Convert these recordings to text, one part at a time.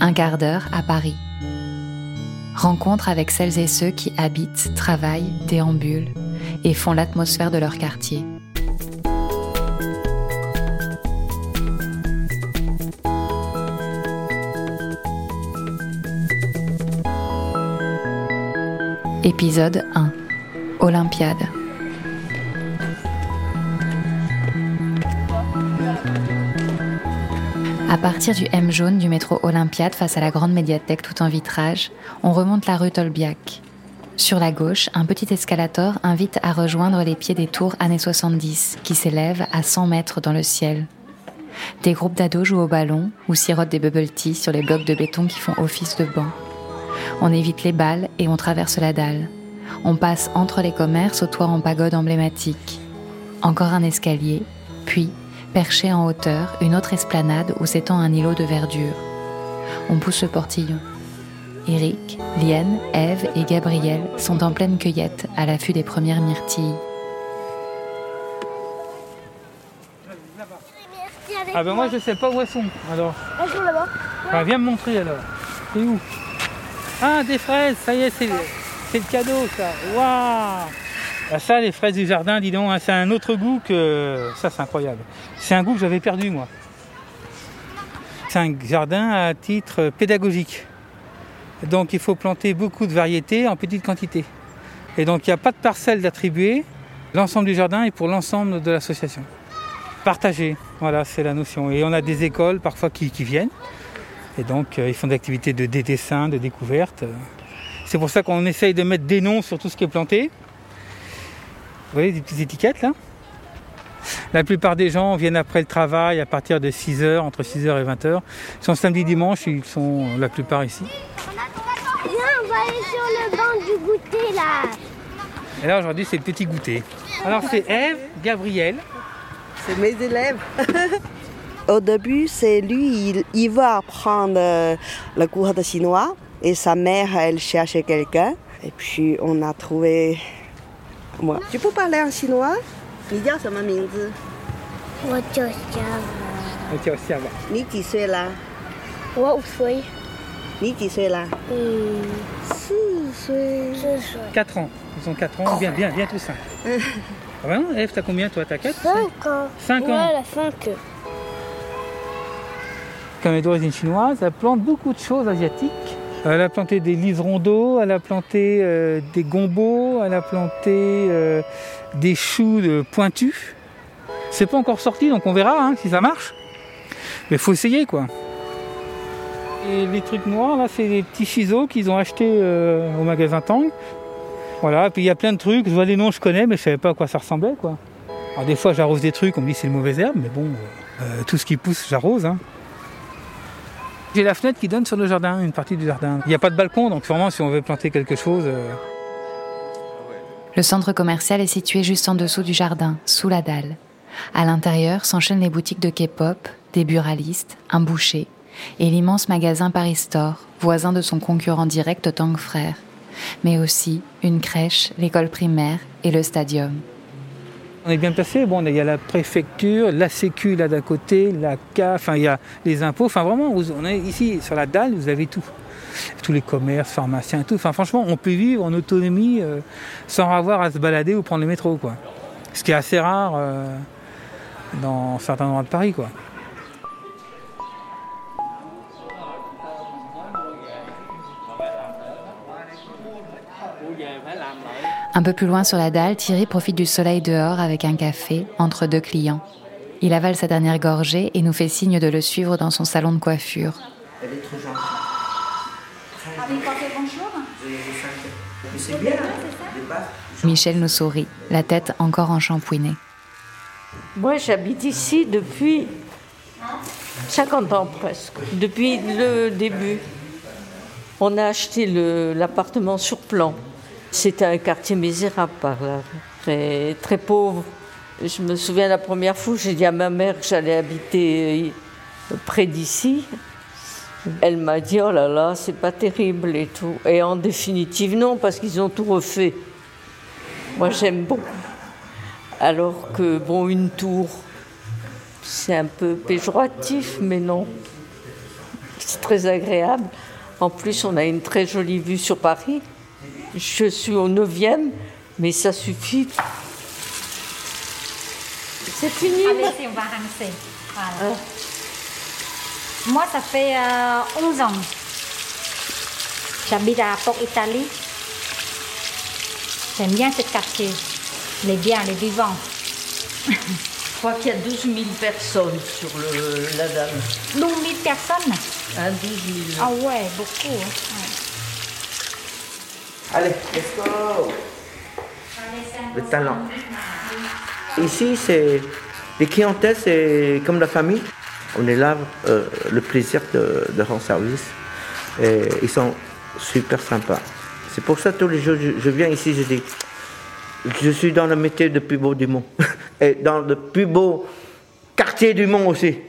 Un quart d'heure à Paris. Rencontre avec celles et ceux qui habitent, travaillent, déambulent et font l'atmosphère de leur quartier. Épisode 1 Olympiade À partir du M jaune du métro Olympiade face à la grande médiathèque tout en vitrage, on remonte la rue Tolbiac. Sur la gauche, un petit escalator invite à rejoindre les pieds des tours années 70 qui s'élèvent à 100 mètres dans le ciel. Des groupes d'ados jouent au ballon ou sirotent des bubble tea sur les blocs de béton qui font office de banc. On évite les balles et on traverse la dalle. On passe entre les commerces au toit en pagode emblématique. Encore un escalier, puis Perché en hauteur, une autre esplanade où s'étend un îlot de verdure. On pousse le portillon. Eric, Liane, Eve et Gabriel sont en pleine cueillette à l'affût des premières myrtilles. Ah ben moi je sais pas où elles sont alors. Elles sont là-bas. Bah, viens me montrer alors. C'est où? Ah des fraises, ça y est, c'est c'est le cadeau ça. Waouh ça, les fraises du jardin, dis donc, hein, c'est un autre goût que. Ça, c'est incroyable. C'est un goût que j'avais perdu, moi. C'est un jardin à titre pédagogique. Donc, il faut planter beaucoup de variétés en petite quantité. Et donc, il n'y a pas de parcelle d'attribuer. L'ensemble du jardin est pour l'ensemble de l'association. Partager, voilà, c'est la notion. Et on a des écoles parfois qui, viennent. Et donc, euh, ils font des activités de dessin, de découverte. C'est pour ça qu'on essaye de mettre des noms sur tout ce qui est planté. Vous voyez des petites étiquettes là? La plupart des gens viennent après le travail à partir de 6h, entre 6h et 20h. Ils sont samedi, dimanche, ils sont la plupart ici. Viens, on va aller sur le banc du goûter là. Et là aujourd'hui c'est le petit goûter. Alors c'est Eve, Gabriel. C'est mes élèves. Au début, c'est lui, il, il veut apprendre euh, le cours de chinois et sa mère, elle cherchait quelqu'un. Et puis on a trouvé tu peux parler en chinois? Tu dis mon nom Moi, Quatre ans. Ils ont 4 ans. Bien, bien, bien tout ça. Ah ben non, Eve, t'as combien toi T'as 4 5 ans. 5 ans. 5. Comme elle est d'origine chinoise, elle plante beaucoup de choses asiatiques elle a planté des liserons d'eau, elle a planté euh, des gombos, elle a planté euh, des choux de pointus. C'est pas encore sorti, donc on verra hein, si ça marche. Mais faut essayer quoi. Et les trucs noirs là, c'est des petits ciseaux qu'ils ont achetés euh, au magasin Tang. Voilà, puis il y a plein de trucs, je vois des noms je connais, mais je savais pas à quoi ça ressemblait quoi. Alors des fois j'arrose des trucs, on me dit c'est une mauvaise herbe, mais bon, tout ce qui pousse j'arrose. Hein. J'ai la fenêtre qui donne sur le jardin, une partie du jardin. Il n'y a pas de balcon, donc vraiment si on veut planter quelque chose. euh, Le centre commercial est situé juste en dessous du jardin, sous la dalle. À l'intérieur s'enchaînent les boutiques de K-pop, des buralistes, un boucher et l'immense magasin Paris Store, voisin de son concurrent direct Tang Frères, mais aussi une crèche, l'école primaire et le stadium. On est bien placé. Bon, il y a la préfecture, la Sécu là d'à côté, la CAF, enfin il y a les impôts. Enfin vraiment, on est ici sur la dalle, vous avez tout. Tous les commerces, pharmaciens, tout. Enfin franchement, on peut vivre en autonomie euh, sans avoir à se balader ou prendre le métro, quoi. Ce qui est assez rare euh, dans certains endroits de Paris, quoi. Un peu plus loin sur la dalle, Thierry profite du soleil dehors avec un café entre deux clients. Il avale sa dernière gorgée et nous fait signe de le suivre dans son salon de coiffure. Elle est trop gentille. Michel nous sourit, la tête encore enchampouinée. Moi, j'habite ici depuis 50 ans presque, depuis le début. On a acheté l'appartement sur plan. C'était un quartier misérable par là, très, très pauvre. Je me souviens la première fois, j'ai dit à ma mère que j'allais habiter euh, près d'ici. Elle m'a dit oh là là, c'est pas terrible et tout. Et en définitive, non, parce qu'ils ont tout refait. Moi, j'aime beaucoup. Alors que, bon, une tour, c'est un peu péjoratif, mais non. C'est très agréable. En plus, on a une très jolie vue sur Paris. Je suis au 9e, mais ça suffit. C'est fini. Allez, on va ramasser. Voilà. Moi, ça fait euh, 11 ans. J'habite à Port Italie. J'aime bien ce quartier. Il est bien, il est vivant. Je crois qu'il y a 12 000 personnes sur le, la dame. 12 000 personnes Hein, 12 000. Ah ouais, beaucoup. hein. Ouais. Allez, let's go Le talent. Ici, c'est les clientèles, c'est comme la famille. On est là, euh, le plaisir de, de rendre service. Et ils sont super sympas. C'est pour ça tous les jours, je, je viens ici, je dis, je suis dans le métier le plus beau du monde. Et dans le plus beau quartier du monde aussi.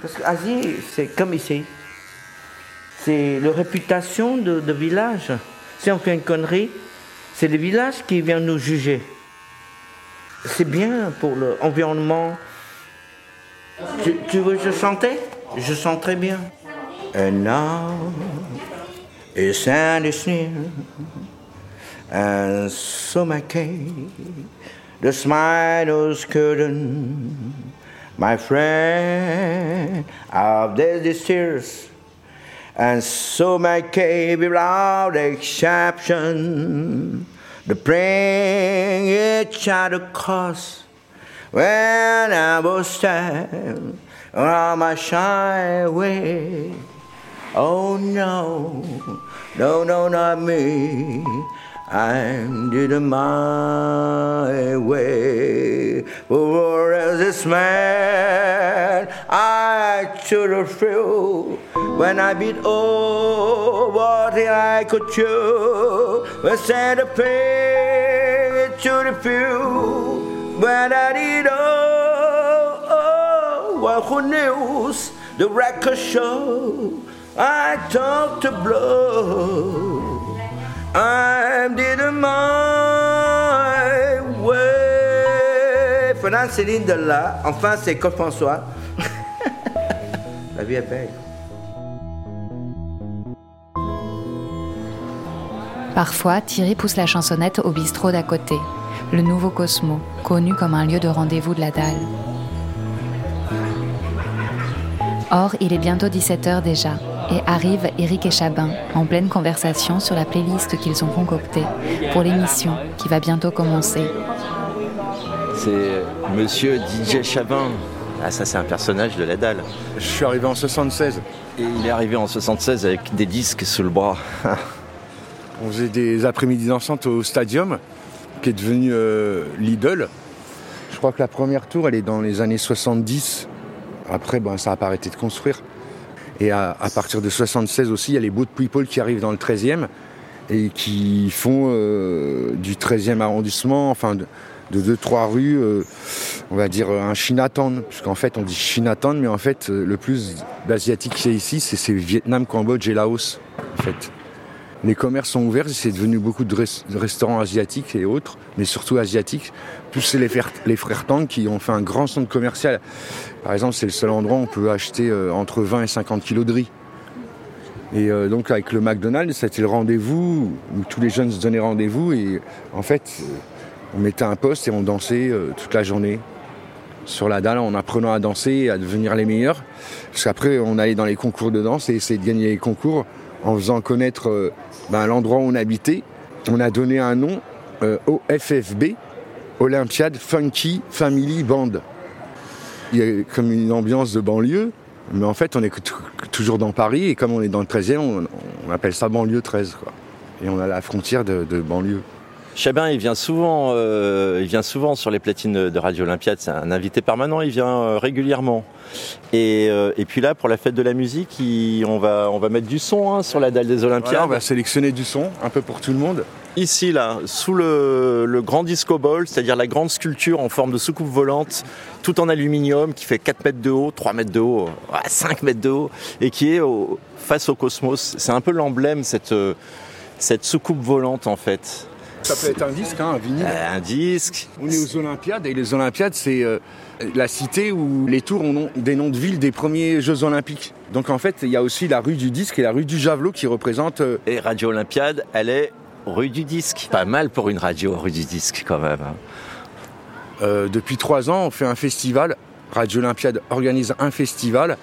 Parce qu'Asie, c'est comme ici. C'est la réputation de, village. Si on fait une connerie, c'est le village qui vient nous juger. C'est bien pour l'environnement. Tu, veux que je chante? Je chante très bien. And now it's sand is near, and so my cake, the smile curtain, my friend of the tears. And so my cave without exception, the praying each other cause when I was stand on my shy way. Oh no, no, no, not me. I did my way. For as this man, I should have feel when I beat all what I could chew. Instead of pain, it should have feel when I did all. Oh, well, who knows? The record show I talk to blow. I did it way. Céline de là, enfin c'est Claude François. La vie est belle. Parfois, Thierry pousse la chansonnette au bistrot d'à côté, le nouveau Cosmo, connu comme un lieu de rendez-vous de la dalle. Or, il est bientôt 17h déjà, et arrivent Eric et Chabin, en pleine conversation sur la playlist qu'ils ont concoctée pour l'émission qui va bientôt commencer. C'est Monsieur DJ Chabin. Ah ça c'est un personnage de la dalle. Je suis arrivé en 76. Et il est arrivé en 76 avec des disques sous le bras. On faisait des après-midi dansantes au Stadium, qui est devenu euh, Lidl. Je crois que la première tour, elle est dans les années 70. Après, ben, ça n'a pas arrêté de construire. Et à, partir de 76 aussi, il y a les Boot People qui arrivent dans le 13e et qui font euh, du 13e arrondissement, enfin de, de deux, trois rues, euh, on va dire un Chinatown. Puisqu'en fait, on dit Chinatown, mais en fait, euh, le plus d'asiatiques qu'il y a ici, c'est Vietnam, Cambodge et Laos. En fait. Les commerces sont ouverts, c'est devenu beaucoup de, res- de restaurants asiatiques et autres, mais surtout asiatiques. Plus c'est les, frères- Tang qui ont fait un grand centre commercial. Par exemple, c'est le seul endroit où on peut acheter euh, entre 20 et 50 kilos de riz. Et euh, donc avec le McDonald's, c'était le rendez-vous où tous les jeunes se donnaient rendez-vous et en fait, euh, on mettait un poste et on dansait toute la journée sur la dalle en apprenant à danser et à devenir les meilleurs. Parce qu'après, on allait dans les concours de danse et essayer de gagner les concours en faisant connaître ben, l'endroit où on habitait. On a donné un nom euh, au FFB, Olympiade Funky Family Band. Il y a comme une ambiance de banlieue, mais en fait, on est toujours dans Paris et comme on est dans le 13e, on, appelle ça banlieue 13. Quoi. Et on a la frontière de banlieue. Chabin, il vient souvent, euh, il vient souvent sur les platines de Radio Olympiade. C'est un invité permanent. Il vient euh, régulièrement. Et, euh, et puis là, pour la fête de la musique, il- on va, on va mettre du son hein, sur la dalle des Olympiades. Voilà, on va sélectionner du son, un peu pour tout le monde. Ici, là, sous le, le grand disco ball, c'est-à-dire la grande sculpture en forme de soucoupe volante, tout en aluminium, qui fait 4 mètres de haut, 3 mètres de haut, ouais, 5 mètres de haut, et qui est au- face au cosmos. C'est un peu l'emblème, cette, cette soucoupe volante, en fait. Ça peut être un disque, hein, un vinyle. Euh, un disque. On est aux Olympiades et les Olympiades, c'est euh, la cité où les tours ont des noms de villes des premiers Jeux Olympiques. Donc en fait, il y a aussi la rue du disque et la rue du javelot qui représentent. euh, Et Radio Olympiade, elle est rue du disque. Pas mal pour une radio, rue du disque quand même. hein. depuis trois ans, on fait un festival. Radio Olympiade organise un festival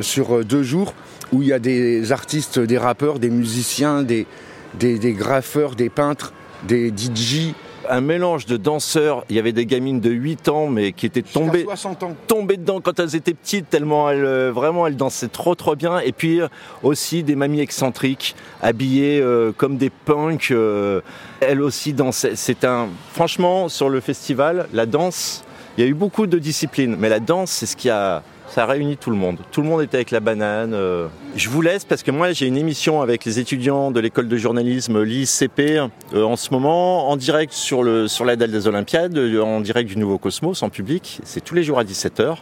sur deux jours où il y a des artistes, des rappeurs, des musiciens, des, des, des graffeurs, des peintres, des DJ. Un mélange de danseurs. Il y avait des gamines de 8 ans, mais qui étaient tombées, Jusqu'à 60 ans. tombées dedans quand elles étaient petites, tellement elles, euh, vraiment, elles dansaient trop, trop bien. Et puis euh, aussi des mamies excentriques, habillées euh, comme des punks. euh, elles aussi dansaient. C'est un, franchement, sur le festival, la danse, il y a eu beaucoup de disciplines, mais la danse, c'est ce qui a, ça a réuni tout le monde. Tout le monde était avec la banane. euh. Je vous laisse parce que moi, j'ai une émission avec les étudiants de l'école de journalisme l'ICP euh, en ce moment, en direct sur, sur la dalle des Olympiades, euh, en direct du Nouveau Cosmos, en public. C'est tous les jours à 17h.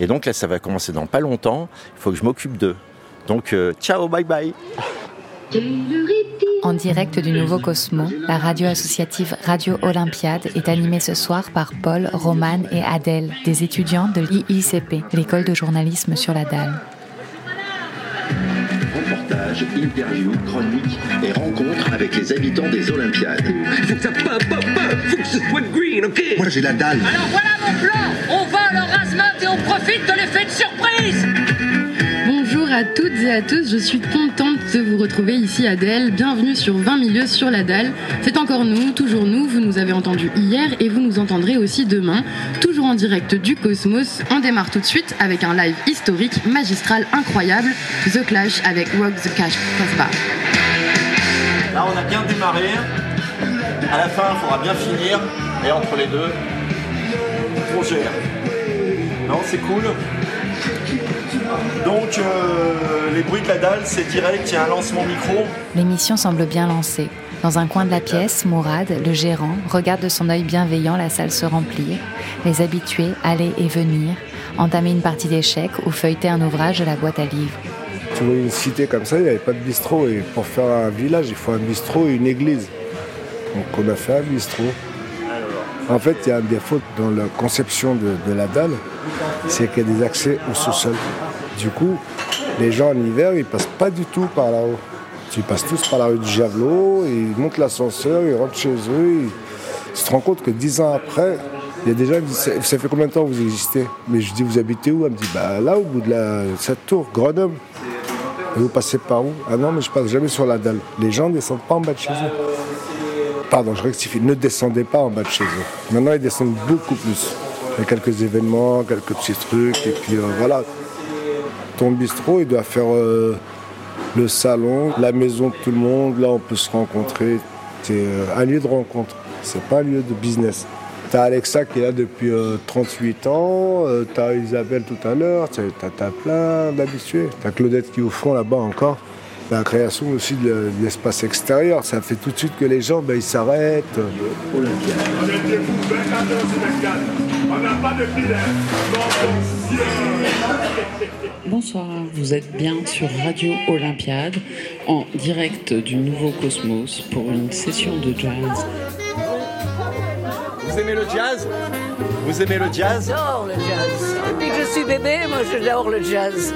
Et donc là, ça va commencer dans pas longtemps. Il faut que je m'occupe d'eux. Donc, ciao, bye bye. En direct du Nouveau Cosmo, la radio associative Radio Olympiade est animée ce soir par Paul, Romane et Adèle, des étudiants de l'IICP, l'école de journalisme sur la dalle. Reportages, interviews, chroniques et rencontres avec les habitants des Olympiades. Faut que ça pop, pop, pop, faut que ce soit green, ok? Moi j'ai la dalle. Alors voilà mon plan On va à leur razmat et on profite de l'effet de surprise à toutes et à tous, je suis contente de vous retrouver ici à Delle. Bienvenue sur 20 milieux sur la dalle. C'est encore nous, toujours nous, vous nous avez entendus hier et vous nous entendrez aussi demain, toujours en direct du Cosmos. On démarre tout de suite avec un live historique, magistral, incroyable, The Clash avec Rock the Cash. Là, on a bien démarré. À la fin, il faudra bien finir. Et entre les deux, on gère. Non, c'est cool. Donc, euh, les bruits de la dalle, c'est direct. Il y a un lancement micro. L'émission semble bien lancée. Dans un coin de la pièce, Mourad, le gérant, regarde de son œil bienveillant la salle se remplir, les habitués aller et venir, entamer une partie d'échecs ou feuilleter un ouvrage de la boîte à livres. Tu vois, une cité comme ça, il n'y avait pas de bistrot. Et pour faire un village, il faut un bistrot et une église. Donc on a fait un bistrot. En fait, il y a un défaut dans la conception de, la dalle, c'est qu'il y a des accès au sous-sol. Du coup, les gens en hiver, ils passent pas du tout par là-haut. Ils passent tous par la rue du Javelot, ils montent l'ascenseur, ils rentrent chez eux. Ils... Te rends compte que dix ans après, il y a des gens qui disent Ça ça fait combien de temps que vous existez? Mais je dis Vous habitez où? Elle me dit Bah là, au bout de la... cette tour, Grenoble. Et vous passez par où? Ah non, mais je passe jamais sur la dalle. Les gens ne descendent pas en bas de chez eux. Pardon, je rectifie. Ne descendez pas en bas de chez eux. Maintenant, ils descendent beaucoup plus. Il y a quelques événements, quelques petits trucs. Et puis euh, voilà. Ton bistrot, il doit faire euh, le salon, la maison de tout le monde. Là, on peut se rencontrer. C'est euh, un lieu de rencontre. C'est pas un lieu de business. T'as Alexa qui est là depuis euh, 38 ans, t'as Isabelle tout à l'heure, t'as plein d'habitués. T'as Claudette qui est au fond là-bas encore. La création aussi de, l'espace extérieur, ça fait tout de suite que les gens ben, ils s'arrêtent. Bonsoir, vous êtes bien sur Radio Olympiade en direct du Nouveau Cosmos pour une session de jazz. Vous aimez le jazz Vous aimez le jazz J'adore le jazz. Depuis que je suis bébé, moi j'adore le jazz.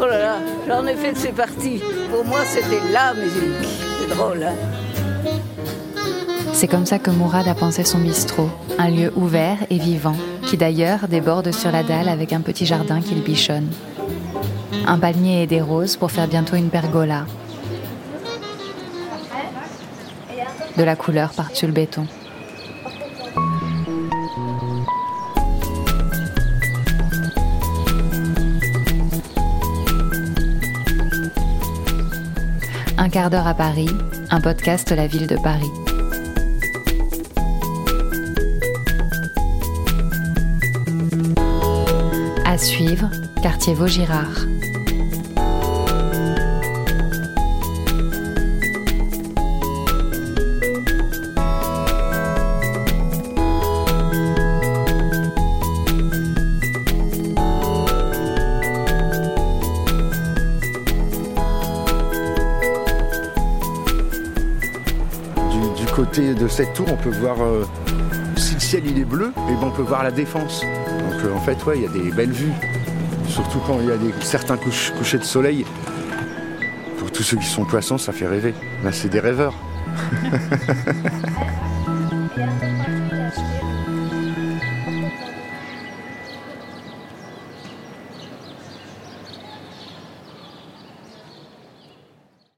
Oh là là, j'en ai fait de ces parties. Pour moi, c'était la musique. C'est drôle, hein C'est comme ça que Mourad a pensé son bistrot, un lieu ouvert et vivant, qui d'ailleurs déborde sur la dalle avec un petit jardin qu'il bichonne. Un palmier et des roses pour faire bientôt une pergola. De la couleur par-dessus le béton. Un quart d'heure à Paris, un podcast La Ville de Paris. À suivre, quartier Vaugirard. du, côté de cette tour, on peut voir, euh, si le ciel il est bleu, et ben on peut voir la défense. Donc euh, en fait, ouais, il y a des belles vues. Surtout quand il y a des, certains couchers de soleil. Pour tous ceux qui sont poissons, ça fait rêver. Là, c'est des rêveurs.